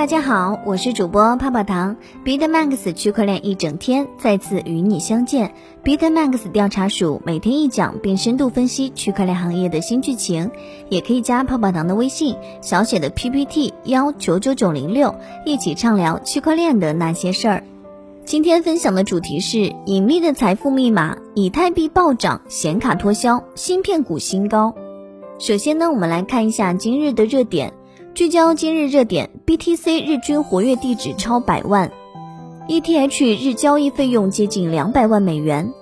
大家好，我是主播泡泡糖。Bitmax 区块链一整天再次与你相见。Bitmax 调查署每天一讲，并深度分析区块链行业的新剧情。也可以加泡泡糖的微信，小写的 PPT 幺九九九零六，一起畅聊区块链的那些事儿。今天分享的主题是隐秘的财富密码：以太币暴涨，显卡脱销，芯片股新高。首先呢，我们来看一下今日的热点。聚焦今日热点，BTC 日均活跃地址超百万，ETH 日交易费用接近两百万美元。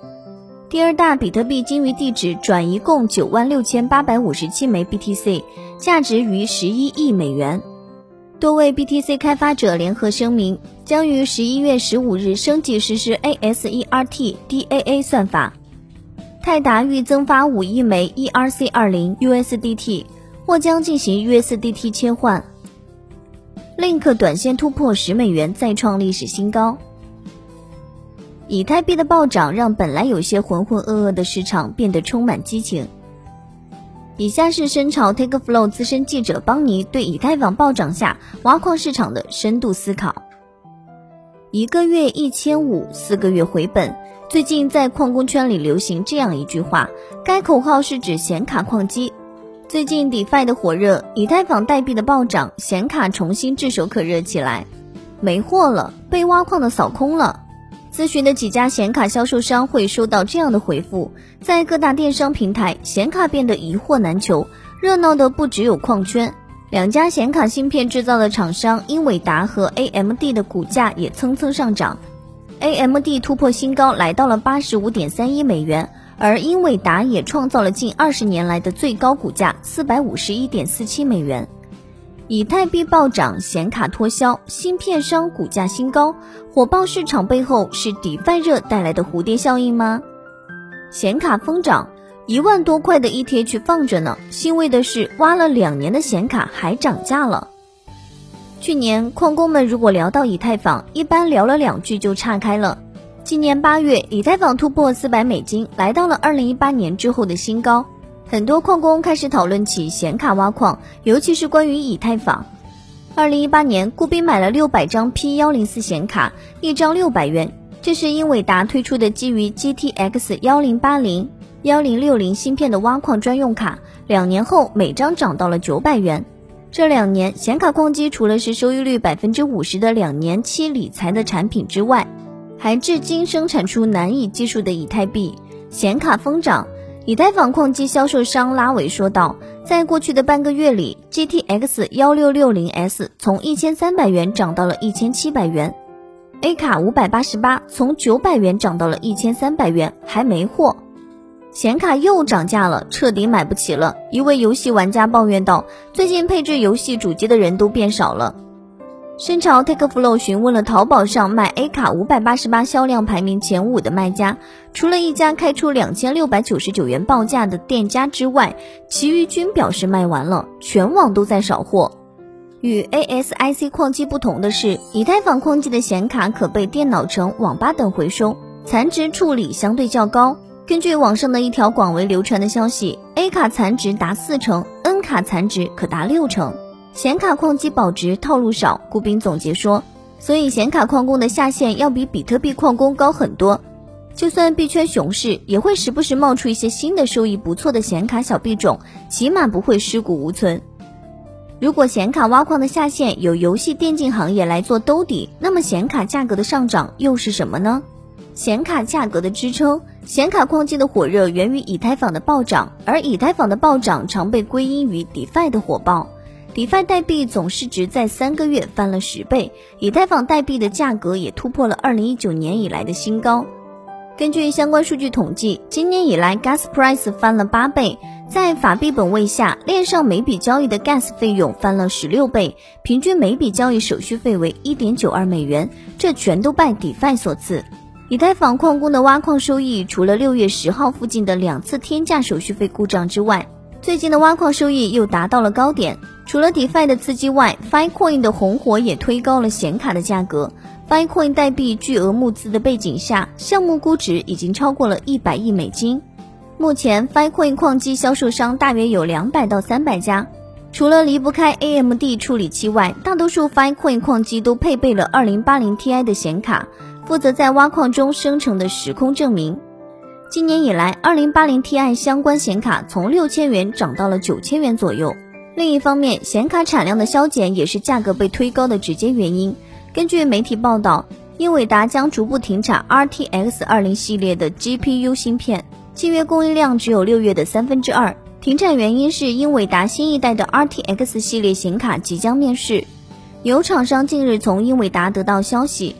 第二大比特币鲸鱼地址转移共九万六千八百五十七枚 BTC，价值逾十一亿美元。多位 BTC 开发者联合声明，将于十一月十五日升级实施 ASERT DAA 算法。泰达预增发五亿枚 ERC 二零 USDT。或将进行 USDT 切换。Link 短线突破十美元，再创历史新高。以太币的暴涨让本来有些浑浑噩噩的市场变得充满激情。以下是深潮 TakeFlow 资深记者邦尼对以太坊暴涨下挖矿市场的深度思考。一个月一千五，四个月回本。最近在矿工圈里流行这样一句话，该口号是指显卡矿机。最近 DeFi 的火热，以太坊代币的暴涨，显卡重新炙手可热起来。没货了，被挖矿的扫空了。咨询的几家显卡销售商会收到这样的回复：在各大电商平台，显卡变得一货难求，热闹的不只有矿圈。两家显卡芯片制造的厂商英伟达和 AMD 的股价也蹭蹭上涨，AMD 突破新高，来到了八十五点三一美元。而英伟达也创造了近二十年来的最高股价，四百五十一点四七美元。以太币暴涨，显卡脱销，芯片商股价新高，火爆市场背后是底泛热带来的蝴蝶效应吗？显卡疯涨，一万多块的 ETH 放着呢，欣慰的是，挖了两年的显卡还涨价了。去年矿工们如果聊到以太坊，一般聊了两句就岔开了。今年八月，以太坊突破四百美金，来到了二零一八年之后的新高。很多矿工开始讨论起显卡挖矿，尤其是关于以太坊。二零一八年，顾斌买了六百张 P 幺零四显卡，一张六百元。这是英伟达推出的基于 GTX 幺零八零、幺零六零芯片的挖矿专用卡。两年后，每张涨到了九百元。这两年，显卡矿机除了是收益率百分之五十的两年期理财的产品之外，还至今生产出难以计数的以太币，显卡疯涨。以太坊矿机销售商拉维说道，在过去的半个月里，GTX 幺六六零 S 从一千三百元涨到了一千七百元，A 卡五百八十八从九百元涨到了一千三百元，还没货。显卡又涨价了，彻底买不起了。一位游戏玩家抱怨道：“最近配置游戏主机的人都变少了。”深潮 TakeFlow 询问了淘宝上卖 A 卡五百八十八销量排名前五的卖家，除了一家开出两千六百九十九元报价的店家之外，其余均表示卖完了，全网都在扫货。与 ASIC 矿机不同的是，以太坊矿机的显卡可被电脑城、网吧等回收，残值处理相对较高。根据网上的一条广为流传的消息，A 卡残值达四成，N 卡残值可达六成。显卡矿机保值，套路少。顾斌总结说，所以显卡矿工的下限要比比特币矿工高很多。就算币圈熊市，也会时不时冒出一些新的收益不错的显卡小币种，起码不会尸骨无存。如果显卡挖矿的下限由游戏电竞行业来做兜底，那么显卡价格的上涨又是什么呢？显卡价格的支撑，显卡矿机的火热源于以太坊的暴涨，而以太坊的暴涨常被归因于 DeFi 的火爆。DeFi 代币总市值在三个月翻了十倍，以太坊代币的价格也突破了二零一九年以来的新高。根据相关数据统计，今年以来 Gas Price 翻了八倍，在法币本位下，链上每笔交易的 Gas 费用翻了十六倍，平均每笔交易手续费为一点九二美元，这全都拜 DeFi 所赐。以太坊矿工的挖矿收益，除了六月十号附近的两次天价手续费故障之外，最近的挖矿收益又达到了高点。除了 DeFi 的刺激外，Fi Coin 的红火也推高了显卡的价格。Fi Coin 代币巨额募资的背景下，项目估值已经超过了一百亿美金。目前，Fi Coin 矿机销售商大约有两百到三百家。除了离不开 AMD 处理器外，大多数 Fi Coin 矿机都配备了2080 Ti 的显卡，负责在挖矿中生成的时空证明。今年以来，2080 Ti 相关显卡从六千元涨到了九千元左右。另一方面，显卡产量的削减也是价格被推高的直接原因。根据媒体报道，英伟达将逐步停产 RTX 20系列的 GPU 芯片，契约供应量只有六月的三分之二。停产原因是英伟达新一代的 RTX 系列显卡即将面世。有厂商近日从英伟达得到消息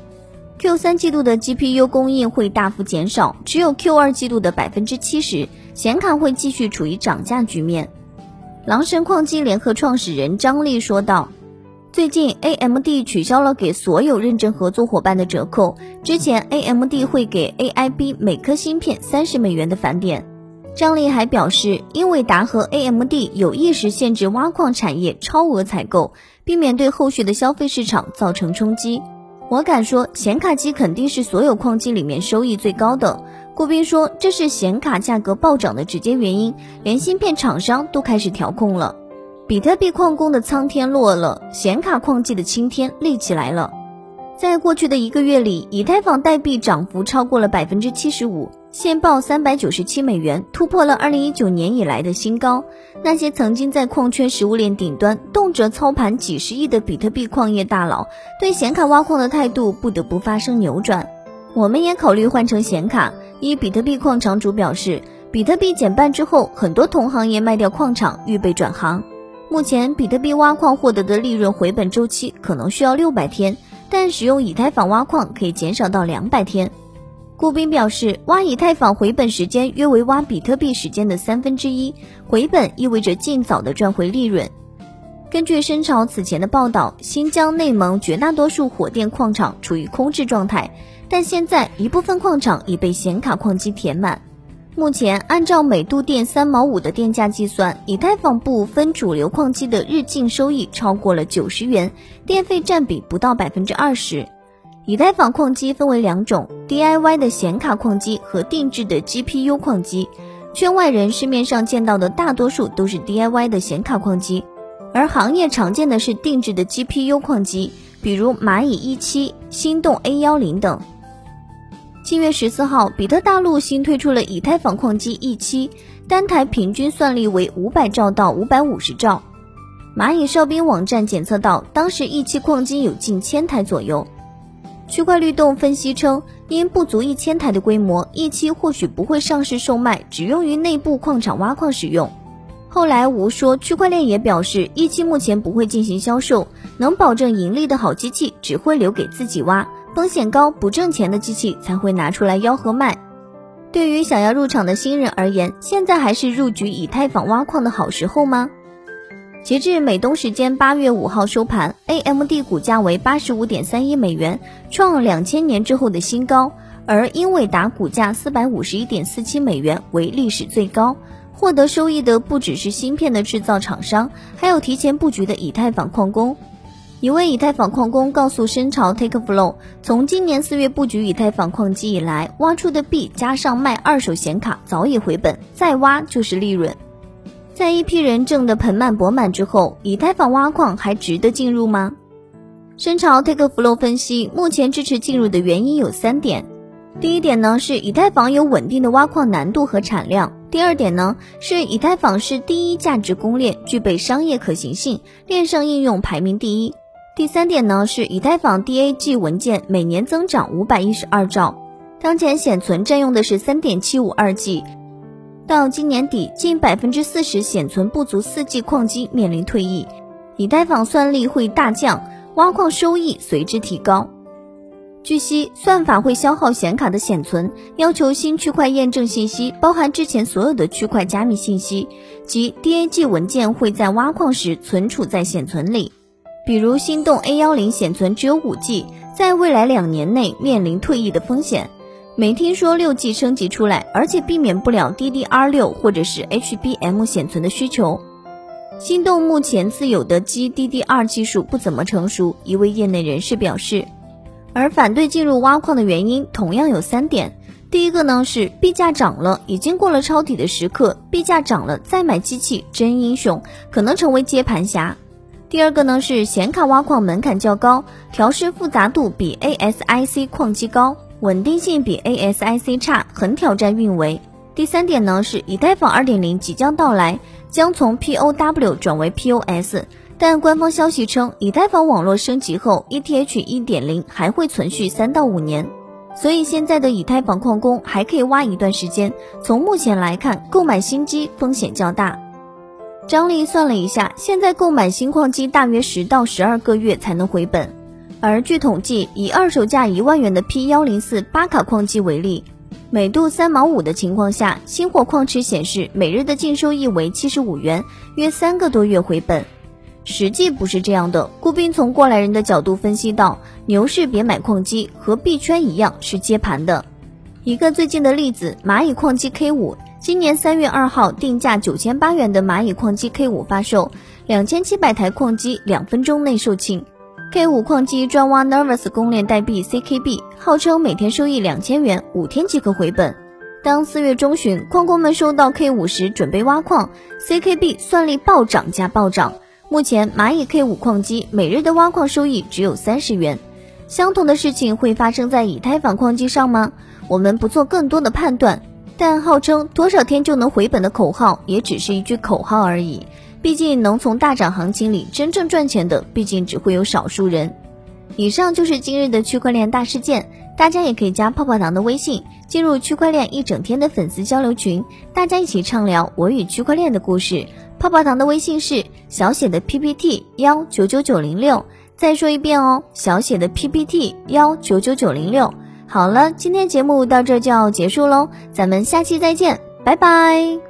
，Q 三季度的 GPU 供应会大幅减少，只有 Q 二季度的百分之七十，显卡会继续处于涨价局面。狼神矿机联合创始人张力说道：“最近 AMD 取消了给所有认证合作伙伴的折扣，之前 AMD 会给 AIB 每颗芯片三十美元的返点。”张力还表示，英伟达和 AMD 有意识限制挖矿产业超额采购，避免对后续的消费市场造成冲击。我敢说，显卡机肯定是所有矿机里面收益最高的。顾斌说，这是显卡价格暴涨的直接原因，连芯片厂商都开始调控了。比特币矿工的苍天落了，显卡矿机的青天立起来了。在过去的一个月里，以太坊代币涨幅超过了百分之七十五。现报三百九十七美元，突破了二零一九年以来的新高。那些曾经在矿圈食物链顶端动辄操盘几十亿的比特币矿业大佬，对显卡挖矿的态度不得不发生扭转。我们也考虑换成显卡。一比特币矿场主表示，比特币减半之后，很多同行业卖掉矿场，预备转行。目前，比特币挖矿获得的利润回本周期可能需要六百天，但使用以太坊挖矿可以减少到两百天。顾斌表示，挖以太坊回本时间约为挖比特币时间的三分之一，回本意味着尽早的赚回利润。根据深潮此前的报道，新疆、内蒙绝大多数火电矿场处于空置状态，但现在一部分矿场已被显卡矿机填满。目前，按照每度电三毛五的电价计算，以太坊部分主流矿机的日净收益超过了九十元，电费占比不到百分之二十。以太坊矿机分为两种：DIY 的显卡矿机和定制的 GPU 矿机。圈外人市面上见到的大多数都是 DIY 的显卡矿机，而行业常见的是定制的 GPU 矿机，比如蚂蚁一七、心动 A 幺零等。七月十四号，比特大陆新推出了以太坊矿机 E 七，单台平均算力为五百兆到五百五十兆。蚂蚁哨兵网站检测到，当时 E 七矿机有近千台左右。区块律动分析称，因不足一千台的规模，E 七或许不会上市售卖，只用于内部矿场挖矿使用。后来无说，区块链也表示一期目前不会进行销售，能保证盈利的好机器只会留给自己挖，风险高不挣钱的机器才会拿出来吆喝卖。对于想要入场的新人而言，现在还是入局以太坊挖矿的好时候吗？截至美东时间八月五号收盘，AMD 股价为八十五点三一美元，创两千年之后的新高；而英伟达股价四百五十一点四七美元为历史最高。获得收益的不只是芯片的制造厂商，还有提前布局的以太坊矿工。一位以太坊矿工告诉深潮 TakeFlow，从今年四月布局以太坊矿机以来，挖出的币加上卖二手显卡早已回本，再挖就是利润。在一批人挣得盆满钵满之后，以太坊挖矿还值得进入吗？深潮 TakeFlow 分析，目前支持进入的原因有三点。第一点呢是以太坊有稳定的挖矿难度和产量。第二点呢是以太坊是第一价值公链，具备商业可行性，链上应用排名第一。第三点呢是以太坊 DAG 文件每年增长五百一十二兆，当前显存占用的是三点七五二 G。到今年底，近百分之四十显存不足四 G 矿机面临退役，以太坊算力会大降，挖矿收益随之提高。据悉，算法会消耗显卡的显存，要求新区块验证信息包含之前所有的区块加密信息，即 DAG 文件会在挖矿时存储在显存里。比如心动 A 幺零显存只有五 G，在未来两年内面临退役的风险。没听说六 G 升级出来，而且避免不了 DDR 六或者是 HBM 显存的需求。心动目前自有的 GDDR 技术不怎么成熟，一位业内人士表示。而反对进入挖矿的原因同样有三点：第一个呢是币价涨了，已经过了抄底的时刻，币价涨了再买机器真英雄，可能成为接盘侠。第二个呢是显卡挖矿门槛较高，调试复杂度比 ASIC 矿机高，稳定性比 ASIC 差，很挑战运维。第三点呢是以太坊2.0即将到来，将从 POW 转为 POS，但官方消息称以太坊网络升级后 ETH 1.0还会存续三到五年，所以现在的以太坊矿工还可以挖一段时间。从目前来看，购买新机风险较大。张力算了一下，现在购买新矿机大约十到十二个月才能回本。而据统计，以二手价一万元的 P 幺零四八卡矿机为例，每度三毛五的情况下，新货矿池显示每日的净收益为七十五元，约三个多月回本。实际不是这样的。顾斌从过来人的角度分析到，牛市别买矿机，和币圈一样是接盘的。一个最近的例子，蚂蚁矿机 K 五。今年三月二号，定价九千八元的蚂蚁矿机 K 五发售，两千七百台矿机两分钟内售罄。K 五矿机专挖 Nervous 公链代币 CKB，号称每天收益两千元，五天即可回本。当四月中旬，矿工们收到 K 五时，准备挖矿，CKB 算力暴涨加暴涨。目前蚂蚁 K 五矿机每日的挖矿收益只有三十元。相同的事情会发生在以太坊矿机上吗？我们不做更多的判断。但号称多少天就能回本的口号，也只是一句口号而已。毕竟能从大涨行情里真正赚钱的，毕竟只会有少数人。以上就是今日的区块链大事件，大家也可以加泡泡糖的微信，进入区块链一整天的粉丝交流群，大家一起畅聊我与区块链的故事。泡泡糖的微信是小写的 PPT 幺九九九零六，再说一遍哦，小写的 PPT 幺九九九零六。好了，今天节目到这就要结束喽，咱们下期再见，拜拜。